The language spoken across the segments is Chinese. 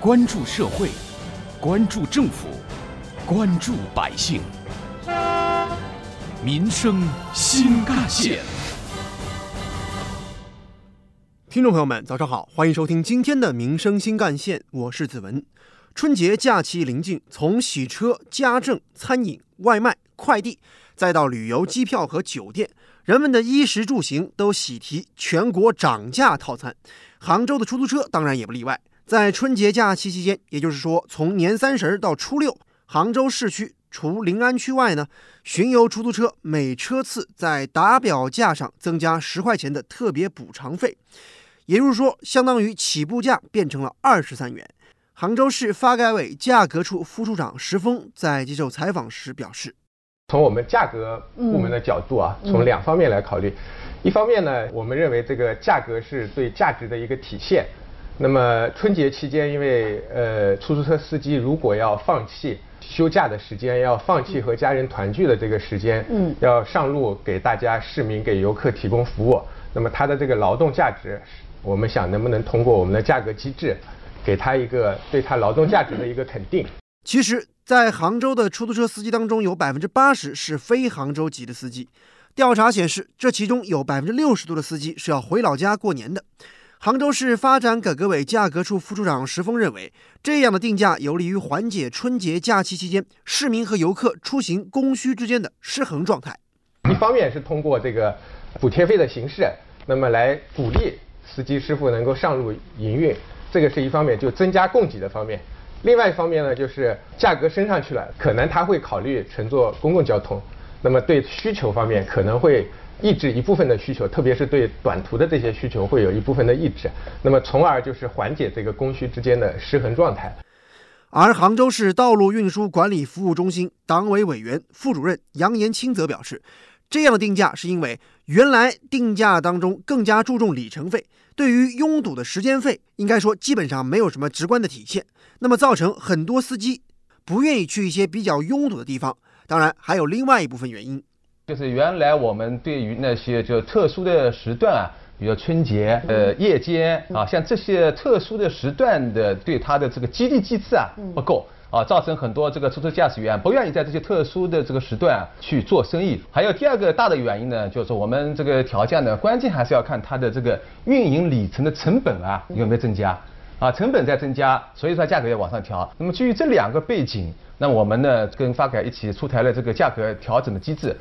关注社会，关注政府，关注百姓，民生新干线。听众朋友们，早上好，欢迎收听今天的《民生新干线》，我是子文。春节假期临近，从洗车、家政、餐饮、外卖、快递，再到旅游、机票和酒店，人们的衣食住行都喜提全国涨价套餐。杭州的出租车当然也不例外。在春节假期期间，也就是说从年三十到初六，杭州市区除临安区外呢，巡游出租车每车次在打表价上增加十块钱的特别补偿费，也就是说，相当于起步价变成了二十三元。杭州市发改委价格处副处长石峰在接受采访时表示：“从我们价格部门的角度啊，从两方面来考虑。一方面呢，我们认为这个价格是对价值的一个体现。那么春节期间，因为呃出租车司机如果要放弃休假的时间，要放弃和家人团聚的这个时间，嗯，要上路给大家市民给游客提供服务，那么他的这个劳动价值，我们想能不能通过我们的价格机制。”给他一个对他劳动价值的一个肯定。其实，在杭州的出租车司机当中，有百分之八十是非杭州籍的司机。调查显示，这其中有百分之六十多的司机是要回老家过年的。杭州市发展改革委价格处副处长石峰认为，这样的定价有利于缓解春节假期期间市民和游客出行供需之间的失衡状态。一方面是通过这个补贴费的形式，那么来鼓励司机师傅能够上路营运。这个是一方面，就增加供给的方面；另外一方面呢，就是价格升上去了，可能他会考虑乘坐公共交通，那么对需求方面可能会抑制一部分的需求，特别是对短途的这些需求会有一部分的抑制，那么从而就是缓解这个供需之间的失衡状态。而杭州市道路运输管理服务中心党委委员、副主任杨延清则表示，这样的定价是因为原来定价当中更加注重里程费。对于拥堵的时间费，应该说基本上没有什么直观的体现，那么造成很多司机不愿意去一些比较拥堵的地方。当然，还有另外一部分原因，就是原来我们对于那些就特殊的时段啊，比如春节、呃夜间啊，像这些特殊的时段的对它的这个激励机制啊不够。啊，造成很多这个出租车驾驶员不愿意在这些特殊的这个时段去做生意。还有第二个大的原因呢，就是我们这个调价呢，关键还是要看它的这个运营里程的成本啊有没有增加。啊，成本在增加，所以说价格要往上调。那么基于这两个背景，那我们呢跟发改一起出台了这个价格调整的机制。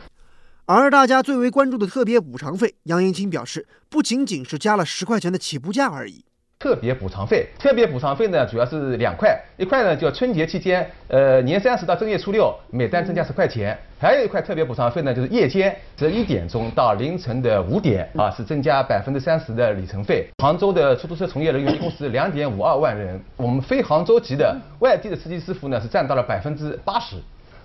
而大家最为关注的特别补偿费，杨延青表示，不仅仅是加了十块钱的起步价而已。特别补偿费，特别补偿费呢，主要是两块，一块呢叫春节期间，呃，年三十到正月初六，每单增加十块钱；还有一块特别补偿费呢，就是夜间十一点钟到凌晨的五点，啊，是增加百分之三十的里程费。杭州的出租车从业人员一共是两点五二万人，我们非杭州籍的外地的司机师傅呢是占到了百分之八十。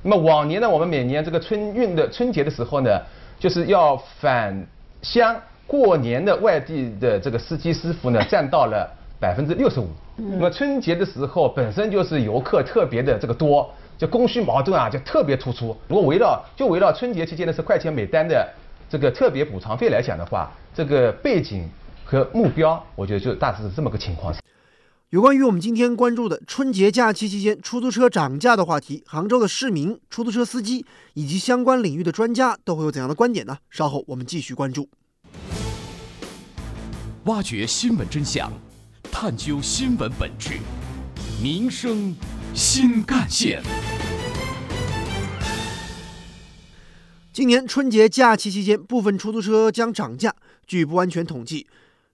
那么往年呢，我们每年这个春运的春节的时候呢，就是要返乡。过年的外地的这个司机师傅呢，占到了百分之六十五。那么春节的时候本身就是游客特别的这个多，就供需矛盾啊就特别突出。如果围绕就围绕春节期间的十块钱每单的这个特别补偿费来讲的话，这个背景和目标，我觉得就大致是这么个情况。有关于我们今天关注的春节假期期间出租车涨价的话题，杭州的市民、出租车司机以及相关领域的专家都会有怎样的观点呢？稍后我们继续关注。挖掘新闻真相，探究新闻本质，民生新干线。今年春节假期期间，部分出租车将涨价。据不完全统计，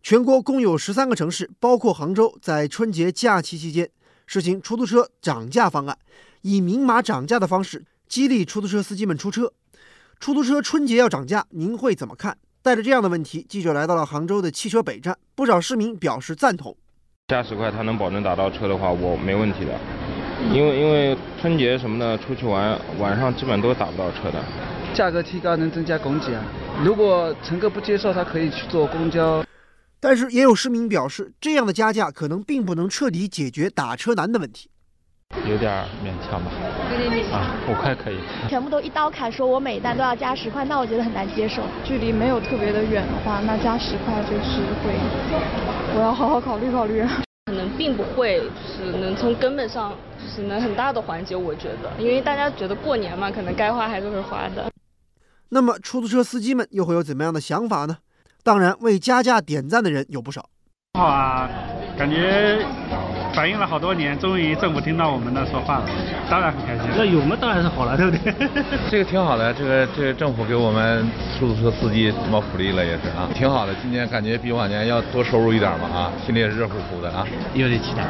全国共有十三个城市，包括杭州，在春节假期期间实行出租车涨价方案，以明码涨价的方式激励出租车司机们出车。出租车春节要涨价，您会怎么看？带着这样的问题，记者来到了杭州的汽车北站，不少市民表示赞同。加十块，他能保证打到车的话，我没问题的。因为因为春节什么的出去玩，晚上基本都打不到车的。价格提高能增加供给啊！如果乘客不接受，他可以去坐公交。但是也有市民表示，这样的加价可能并不能彻底解决打车难的问题。有点勉强吧，啊，五块可以。全部都一刀砍，说我每单都要加十块，那我觉得很难接受。距离没有特别的远的话，那加十块就是会，我要好好考虑考虑。可能并不会就是能从根本上就是能很大的缓解，我觉得，因为大家觉得过年嘛，可能该花还是会花的。那么出租车司机们又会有怎么样的想法呢？当然，为加价点赞的人有不少。好啊，感觉反映了好多年，终于政府听到我们的说话了，当然很开心。那有嘛当然是好了，对不对？这个挺好的，这个这个政府给我们出租车司机什么福利了也是啊，挺好的。今年感觉比往年要多收入一点嘛啊，心里也热乎乎的啊，有点期待。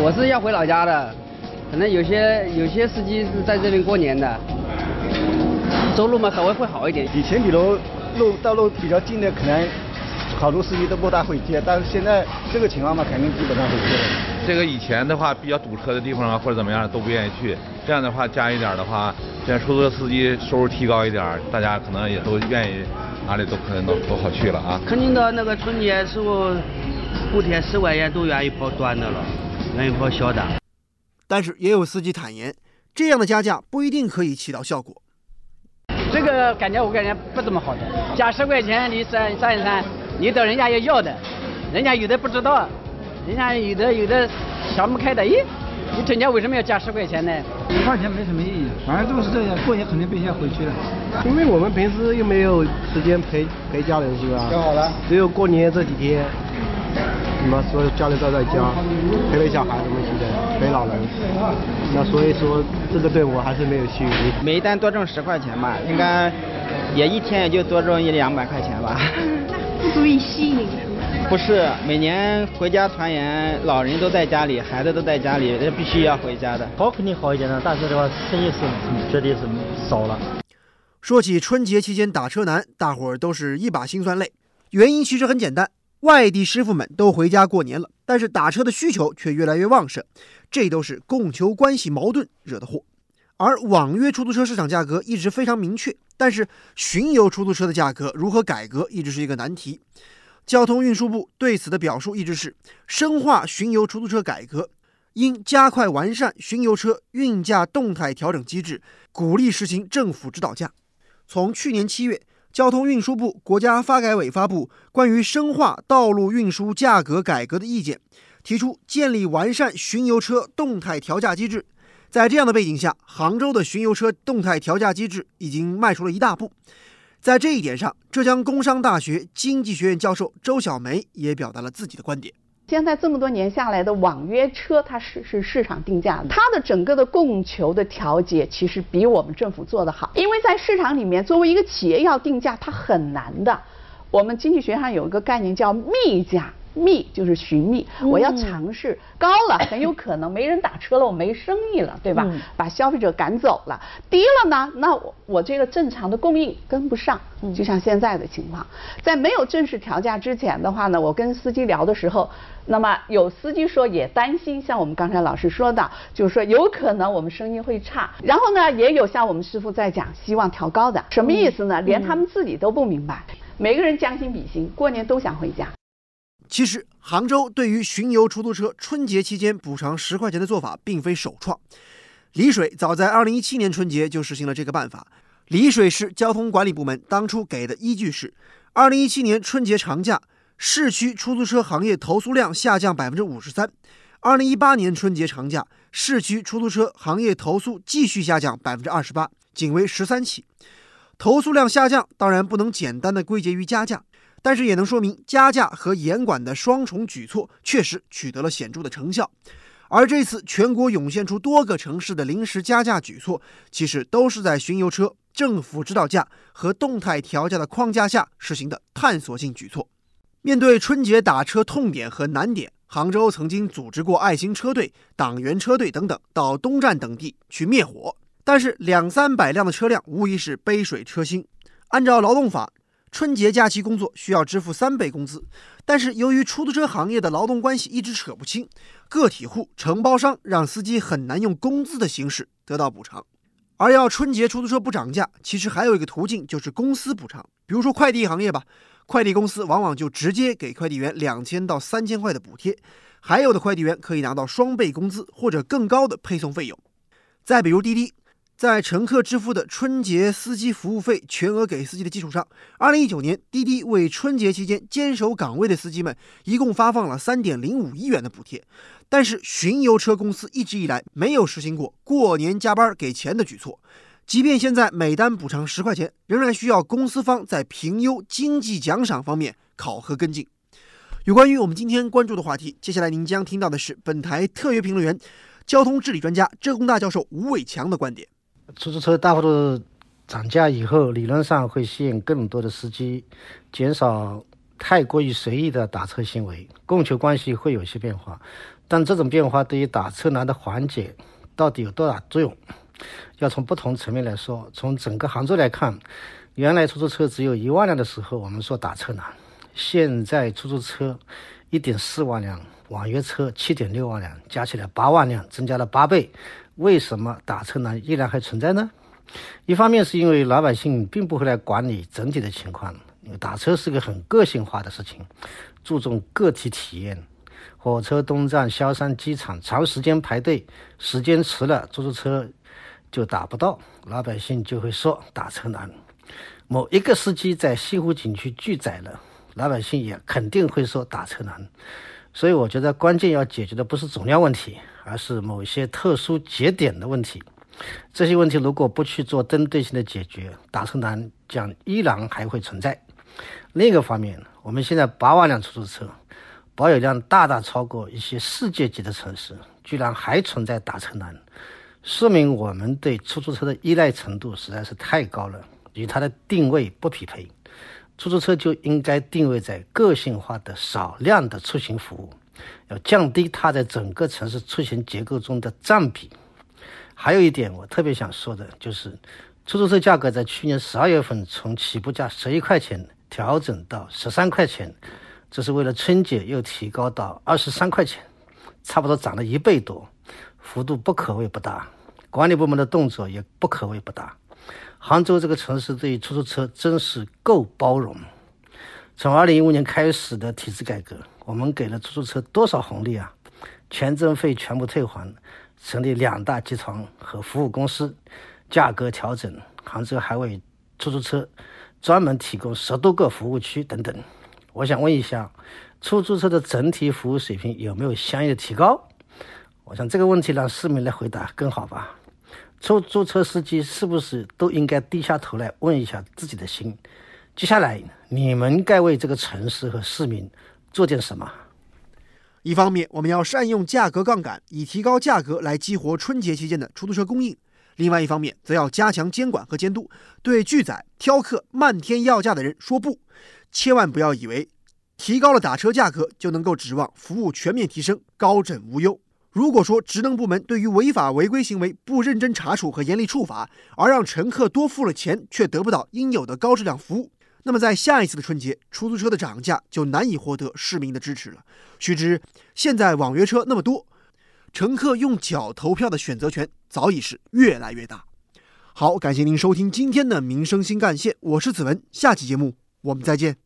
我是要回老家的，可能有些有些司机是在这边过年的。收入嘛稍微会好一点，以前比如路道路比较近的，可能好多司机都不大会接，但是现在这个情况嘛，肯定基本上会接。这个以前的话比较堵车的地方啊，或者怎么样都不愿意去，这样的话加一点的话，这样出租车司机收入提高一点，大家可能也都愿意哪里都可能都都好去了啊。肯定到，那个春节时候补贴十块钱都愿意跑短的了，愿意跑小的。但是也有司机坦言，这样的加价不一定可以起到效果。这个感觉我感觉不怎么好的，加十块钱你算算一算，你到人家要要的，人家有的不知道，人家有的有的想不开的，咦，你整天为什么要加十块钱呢？十块钱没什么意义，反正都是这样，过年肯定必须要回去的。因为我们平时又没有时间陪陪家人，是吧？好了，只有过年这几天。什么？所有家人都在家，陪陪小孩子们，现在陪老人。那所以说，这个对我还是没有吸引力。每单多挣十块钱吧，应该也一天也就多挣一两百块钱吧。不足以吸引是吗？不是，每年回家团圆，老人都在家里，孩子都在家里，这必须要回家的。好肯定好一点的，但是的话，生意是绝对是少了。说起春节期间打车难，大伙儿都是一把辛酸泪。原因其实很简单。外地师傅们都回家过年了，但是打车的需求却越来越旺盛，这都是供求关系矛盾惹的祸。而网约出租车市场价格一直非常明确，但是巡游出租车的价格如何改革一直是一个难题。交通运输部对此的表述一直是深化巡游出租车改革，应加快完善巡游车运价动态调整机制，鼓励实行政府指导价。从去年七月。交通运输部、国家发改委发布关于深化道路运输价格改革的意见，提出建立完善巡游车动态调价机制。在这样的背景下，杭州的巡游车动态调价机制已经迈出了一大步。在这一点上，浙江工商大学经济学院教授周小梅也表达了自己的观点。现在这么多年下来的网约车，它是是市场定价，它的整个的供求的调节其实比我们政府做得好。因为在市场里面，作为一个企业要定价，它很难的。我们经济学上有一个概念叫密价。觅就是寻觅，我要尝试高了，很有可能没人打车了，我没生意了，对吧？把消费者赶走了。低了呢，那我我这个正常的供应跟不上，就像现在的情况，在没有正式调价之前的话呢，我跟司机聊的时候，那么有司机说也担心，像我们刚才老师说的，就是说有可能我们生意会差。然后呢，也有像我们师傅在讲，希望调高的，什么意思呢？连他们自己都不明白。每个人将心比心，过年都想回家。其实，杭州对于巡游出租车春节期间补偿十块钱的做法并非首创。丽水早在二零一七年春节就实行了这个办法。丽水市交通管理部门当初给的依据是：二零一七年春节长假，市区出租车行业投诉量下降百分之五十三；二零一八年春节长假，市区出租车行业投诉继续下降百分之二十八，仅为十三起。投诉量下降当然不能简单的归结于加价。但是也能说明加价和严管的双重举措确实取得了显著的成效，而这次全国涌现出多个城市的临时加价举措，其实都是在巡游车政府指导价和动态调价的框架下实行的探索性举措。面对春节打车痛点和难点，杭州曾经组织过爱心车队、党员车队等等到东站等地去灭火，但是两三百辆的车辆无疑是杯水车薪。按照劳动法。春节假期工作需要支付三倍工资，但是由于出租车行业的劳动关系一直扯不清，个体户、承包商让司机很难用工资的形式得到补偿。而要春节出租车不涨价，其实还有一个途径，就是公司补偿。比如说快递行业吧，快递公司往往就直接给快递员两千到三千块的补贴，还有的快递员可以拿到双倍工资或者更高的配送费用。再比如滴滴。在乘客支付的春节司机服务费全额给司机的基础上，二零一九年滴滴为春节期间坚守岗位的司机们一共发放了三点零五亿元的补贴。但是巡游车公司一直以来没有实行过过年加班给钱的举措，即便现在每单补偿十块钱，仍然需要公司方在评优经济奖赏方面考核跟进。有关于我们今天关注的话题，接下来您将听到的是本台特约评论员、交通治理专家、浙工大教授吴伟强的观点。出租车大幅度涨价以后，理论上会吸引更多的司机，减少太过于随意的打车行为，供求关系会有些变化。但这种变化对于打车难的缓解到底有多大作用？要从不同层面来说。从整个杭州来看，原来出租车只有一万辆的时候，我们说打车难。现在出租车一点四万辆，网约车七点六万辆，加起来八万辆，增加了八倍。为什么打车难依然还存在呢？一方面是因为老百姓并不会来管理整体的情况，因为打车是个很个性化的事情，注重个体体验。火车东站、萧山机场长时间排队，时间迟了，出租车就打不到，老百姓就会说打车难。某一个司机在西湖景区拒载了。老百姓也肯定会说打车难，所以我觉得关键要解决的不是总量问题，而是某些特殊节点的问题。这些问题如果不去做针对性的解决，打车难将依然还会存在。另一个方面，我们现在八万辆出租车，保有量大大超过一些世界级的城市，居然还存在打车难，说明我们对出租车的依赖程度实在是太高了，与它的定位不匹配。出租车就应该定位在个性化的少量的出行服务，要降低它在整个城市出行结构中的占比。还有一点我特别想说的就是，出租车价格在去年十二月份从起步价十一块钱调整到十三块钱，这是为了春节又提高到二十三块钱，差不多涨了一倍多，幅度不可谓不大。管理部门的动作也不可谓不大。杭州这个城市对于出租车真是够包容。从二零一五年开始的体制改革，我们给了出租车多少红利啊？权证费全部退还，成立两大集团和服务公司，价格调整。杭州还为出租车专门提供十多个服务区等等。我想问一下，出租车的整体服务水平有没有相应的提高？我想这个问题让市民来回答更好吧。出租车司机是不是都应该低下头来问一下自己的心？接下来你们该为这个城市和市民做点什么？一方面，我们要善用价格杠杆，以提高价格来激活春节期间的出租车供应；另外一方面，则要加强监管和监督，对拒载、挑客、漫天要价的人说不。千万不要以为提高了打车价格就能够指望服务全面提升、高枕无忧。如果说职能部门对于违法违规行为不认真查处和严厉处罚，而让乘客多付了钱却得不到应有的高质量服务，那么在下一次的春节，出租车的涨价就难以获得市民的支持了。须知，现在网约车那么多，乘客用脚投票的选择权早已是越来越大。好，感谢您收听今天的民生新干线，我是子文，下期节目我们再见。